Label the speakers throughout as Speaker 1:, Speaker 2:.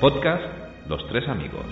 Speaker 1: Podcast Los Tres Amigos.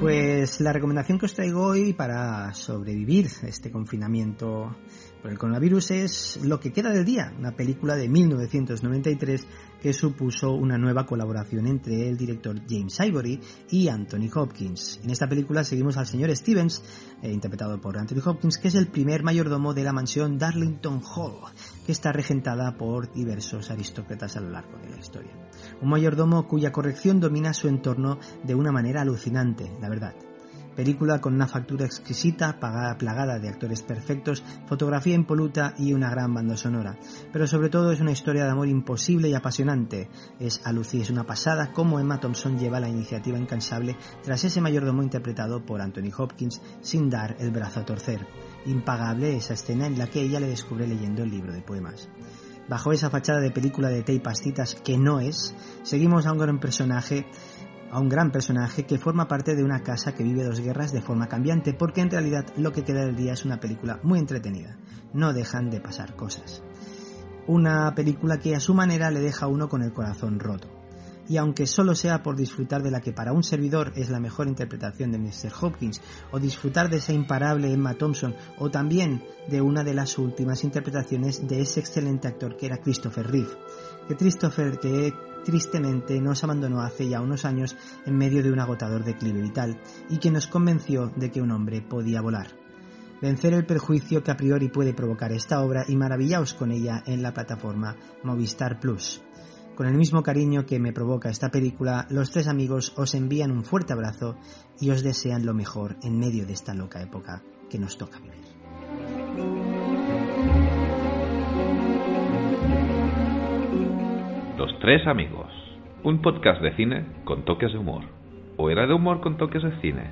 Speaker 2: Pues la recomendación que os traigo hoy para sobrevivir este confinamiento por el coronavirus es Lo que queda del día, una película de 1993 que supuso una nueva colaboración entre el director James Ivory y Anthony Hopkins. En esta película seguimos al señor Stevens, eh, interpretado por Anthony Hopkins, que es el primer mayordomo de la mansión Darlington Hall, que está regentada por diversos aristócratas a lo largo de la historia. Un mayordomo cuya corrección domina su entorno de una manera alucinante, la verdad película con una factura exquisita, plagada de actores perfectos, fotografía impoluta y una gran banda sonora. Pero sobre todo es una historia de amor imposible y apasionante. Es a Lucy es una pasada cómo Emma Thompson lleva la iniciativa incansable tras ese mayordomo interpretado por Anthony Hopkins sin dar el brazo a torcer. Impagable esa escena en la que ella le descubre leyendo el libro de poemas. Bajo esa fachada de película de té pastitas que no es, seguimos a un gran personaje a un gran personaje que forma parte de una casa que vive dos guerras de forma cambiante, porque en realidad lo que queda del día es una película muy entretenida. No dejan de pasar cosas. Una película que a su manera le deja a uno con el corazón roto. Y aunque solo sea por disfrutar de la que para un servidor es la mejor interpretación de Mr. Hopkins, o disfrutar de esa imparable Emma Thompson, o también de una de las últimas interpretaciones de ese excelente actor que era Christopher Reeve, que Christopher que tristemente nos abandonó hace ya unos años en medio de un agotador declive vital y que nos convenció de que un hombre podía volar. Vencer el perjuicio que a priori puede provocar esta obra y maravillaos con ella en la plataforma Movistar Plus. Con el mismo cariño que me provoca esta película, los tres amigos os envían un fuerte abrazo y os desean lo mejor en medio de esta loca época que nos toca vivir.
Speaker 1: Los Tres Amigos, un podcast de cine con toques de humor. ¿O era de humor con toques de cine?